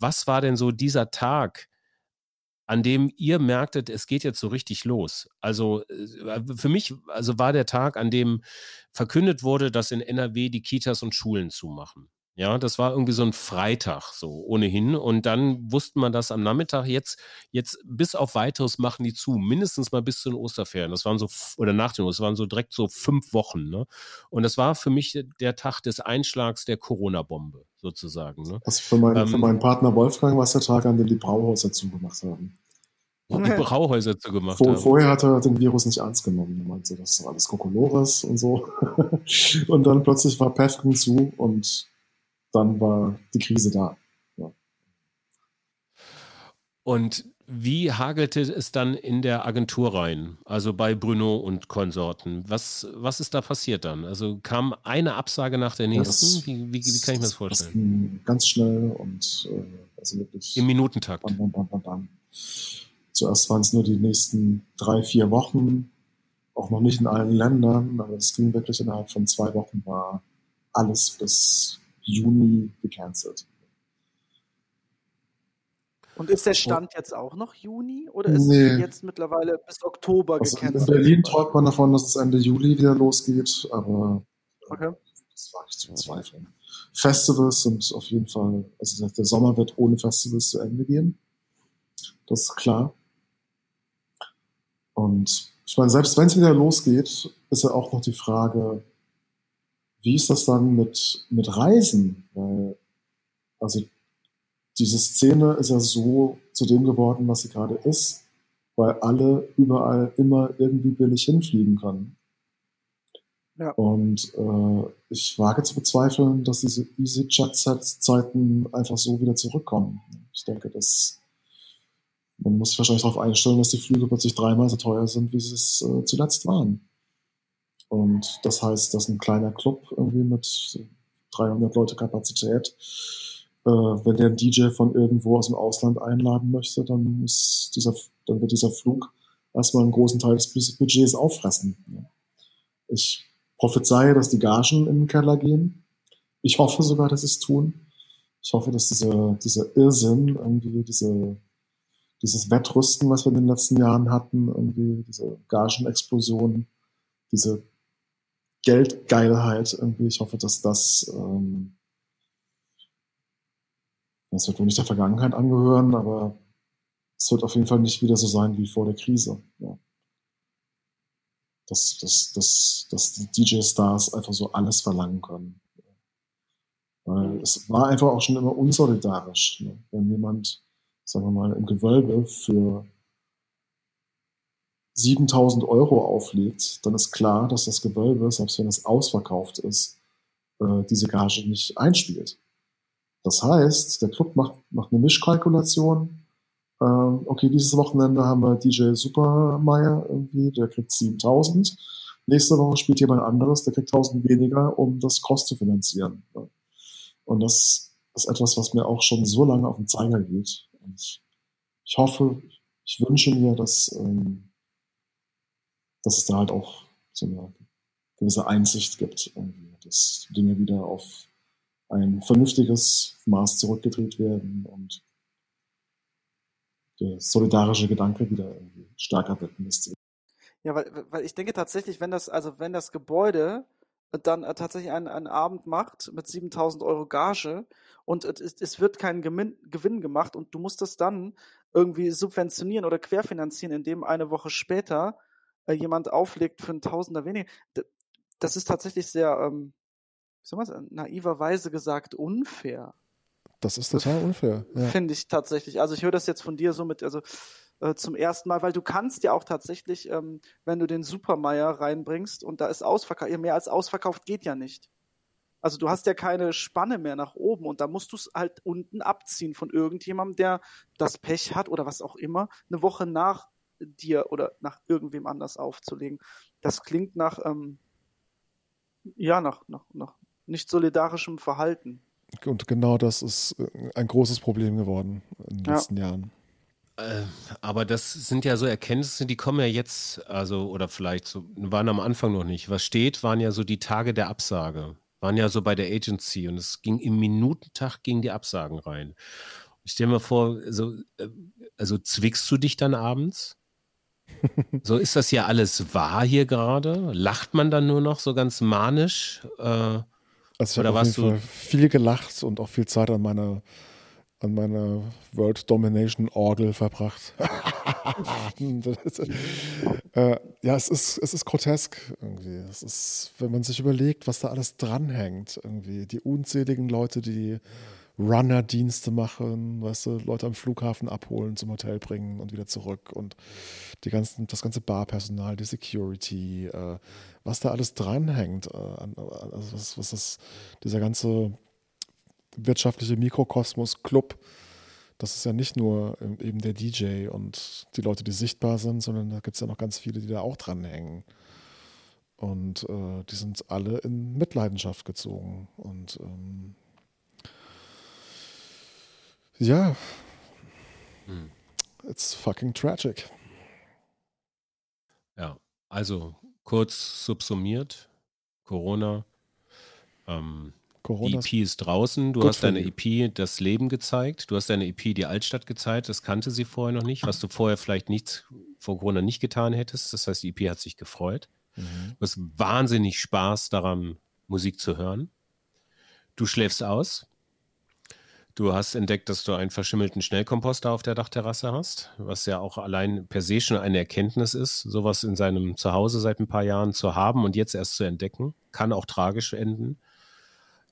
was war denn so dieser Tag, an dem ihr merktet, es geht jetzt so richtig los? Also äh, für mich also war der Tag, an dem verkündet wurde, dass in NRW die Kitas und Schulen zumachen. Ja, das war irgendwie so ein Freitag so ohnehin. Und dann wusste man das am Nachmittag jetzt, jetzt bis auf weiteres machen die zu, mindestens mal bis zu den Osterferien. Das waren so, oder nach den das waren so direkt so fünf Wochen. Ne? Und das war für mich der Tag des Einschlags der Corona-Bombe sozusagen. Ne? Also für, mein, ähm, für meinen Partner Wolfgang war es der Tag, an dem die Brauhäuser zugemacht haben. Die Brauhäuser zugemacht Vor, haben. Vorher hat er den Virus nicht ernst genommen. Er meinte, das ist alles Kokolores und so. und dann plötzlich war Pefken zu und dann war die Krise da. Ja. Und wie hagelte es dann in der Agentur rein, also bei Bruno und Konsorten? Was, was ist da passiert dann? Also kam eine Absage nach der nächsten? Ja, das, wie, wie, wie, kann ich mir das vorstellen? Das ganz schnell und äh, also wirklich. Im Minutentakt. Bam, bam, bam, Zuerst waren es nur die nächsten drei, vier Wochen, auch noch nicht in allen Ländern, aber es ging wirklich innerhalb von zwei Wochen, war alles bis Juni gecancelt. Und ist der Stand jetzt auch noch Juni oder ist nee. es jetzt mittlerweile bis Oktober also gecancelt? In Berlin träumt man davon, dass es Ende Juli wieder losgeht, aber okay. das war nicht zu bezweifeln. Festivals sind auf jeden Fall, also der Sommer wird ohne Festivals zu Ende gehen. Das ist klar. Und ich meine, selbst wenn es wieder losgeht, ist ja auch noch die Frage, wie ist das dann mit, mit Reisen? Weil, also diese Szene ist ja so zu dem geworden, was sie gerade ist, weil alle überall immer irgendwie billig hinfliegen können. Ja. Und äh, ich wage zu bezweifeln, dass diese EasyJet-Zeiten einfach so wieder zurückkommen. Ich denke, dass man muss sich wahrscheinlich darauf einstellen, dass die Flüge plötzlich dreimal so teuer sind, wie sie es äh, zuletzt waren. Und das heißt, dass ein kleiner Club irgendwie mit 300 Leute Kapazität, äh, wenn der einen DJ von irgendwo aus dem Ausland einladen möchte, dann, ist dieser, dann wird dieser Flug erstmal einen großen Teil des Budgets auffressen. Ich prophezeie, dass die Gagen in den Keller gehen. Ich hoffe sogar, dass sie es tun. Ich hoffe, dass dieser, dieser Irrsinn, irgendwie diese, dieses Wettrüsten, was wir in den letzten Jahren hatten, irgendwie diese Gagenexplosion, diese Geldgeilheit irgendwie. Ich hoffe, dass das, ähm, das wird wohl nicht der Vergangenheit angehören, aber es wird auf jeden Fall nicht wieder so sein wie vor der Krise. Ja. Dass, dass, dass, dass die DJ-Stars einfach so alles verlangen können. Weil es war einfach auch schon immer unsolidarisch. Ne? Wenn jemand, sagen wir mal, im Gewölbe für 7000 Euro auflegt, dann ist klar, dass das Gewölbe, selbst wenn es ausverkauft ist, äh, diese Gage nicht einspielt. Das heißt, der Club macht, macht eine Mischkalkulation. Ähm, okay, dieses Wochenende haben wir DJ Supermeier irgendwie, der kriegt 7000. Nächste Woche spielt jemand anderes, der kriegt 1000 weniger, um das Kost zu finanzieren. Und das ist etwas, was mir auch schon so lange auf den Zeiger geht. Und ich, hoffe, ich wünsche mir, dass ähm, dass es da halt auch so eine gewisse Einsicht gibt, dass Dinge wieder auf ein vernünftiges Maß zurückgedreht werden und der solidarische Gedanke wieder irgendwie stärker wird. Ja, weil, weil ich denke tatsächlich, wenn das, also wenn das Gebäude dann äh, tatsächlich einen, einen Abend macht mit 7000 Euro Gage und es, es wird kein Gewinn, Gewinn gemacht und du musst das dann irgendwie subventionieren oder querfinanzieren, indem eine Woche später äh, jemand auflegt für ein Tausender weniger. Das ist tatsächlich sehr, ähm, wie soll man sagen, naiverweise gesagt, unfair. Das ist total unfair. Ja. Finde ich tatsächlich. Also ich höre das jetzt von dir so mit, also äh, zum ersten Mal, weil du kannst ja auch tatsächlich, ähm, wenn du den Supermeier reinbringst und da ist ausverkauft, mehr als ausverkauft geht ja nicht. Also du hast ja keine Spanne mehr nach oben und da musst du es halt unten abziehen von irgendjemandem, der das Pech hat oder was auch immer, eine Woche nach dir oder nach irgendwem anders aufzulegen. Das klingt nach, ähm, ja, nach, nach, nach nicht solidarischem Verhalten. Und genau das ist äh, ein großes Problem geworden in den ja. letzten Jahren. Äh, aber das sind ja so Erkenntnisse, die kommen ja jetzt, also, oder vielleicht so, waren am Anfang noch nicht. Was steht, waren ja so die Tage der Absage. Waren ja so bei der Agency und es ging im Minutentag ging die Absagen rein. Ich stell mir vor, so, äh, also zwickst du dich dann abends? So ist das ja alles wahr hier gerade? Lacht man dann nur noch so ganz manisch? Äh, also ich habe auf jeden Fall viel gelacht und auch viel Zeit an meiner an meiner World Domination Orgel verbracht. äh, ja, es ist, es ist grotesk irgendwie. Es ist, wenn man sich überlegt, was da alles dranhängt, irgendwie. Die unzähligen Leute, die Runner-Dienste machen, weißt du, Leute am Flughafen abholen, zum Hotel bringen und wieder zurück und die ganzen, das ganze Barpersonal, die Security, äh, was da alles dranhängt, äh, also was, was das, dieser ganze wirtschaftliche Mikrokosmos Club, das ist ja nicht nur eben der DJ und die Leute, die sichtbar sind, sondern da gibt es ja noch ganz viele, die da auch dranhängen. Und äh, die sind alle in Mitleidenschaft gezogen. Und ähm, ja. Hm. It's fucking tragic. Ja, also kurz subsumiert, Corona. Ähm, die EP ist draußen, du hast deine EP das Leben gezeigt, du hast deine EP die Altstadt gezeigt, das kannte sie vorher noch nicht, was du vorher vielleicht nichts vor Corona nicht getan hättest. Das heißt, die EP hat sich gefreut. Mhm. Du hast wahnsinnig Spaß daran, Musik zu hören. Du schläfst aus, Du hast entdeckt, dass du einen verschimmelten Schnellkomposter auf der Dachterrasse hast, was ja auch allein per se schon eine Erkenntnis ist, sowas in seinem Zuhause seit ein paar Jahren zu haben und jetzt erst zu entdecken. Kann auch tragisch enden.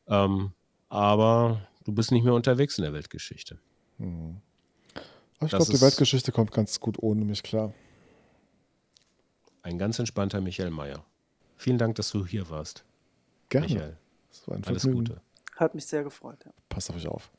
Ähm, aber du bist nicht mehr unterwegs in der Weltgeschichte. Mhm. Ich glaube, die Weltgeschichte kommt ganz gut ohne mich klar. Ein ganz entspannter Michael Mayer. Vielen Dank, dass du hier warst. Gerne. Michael, Alles Gute. Hat mich sehr gefreut. Ja. Passt auf euch auf.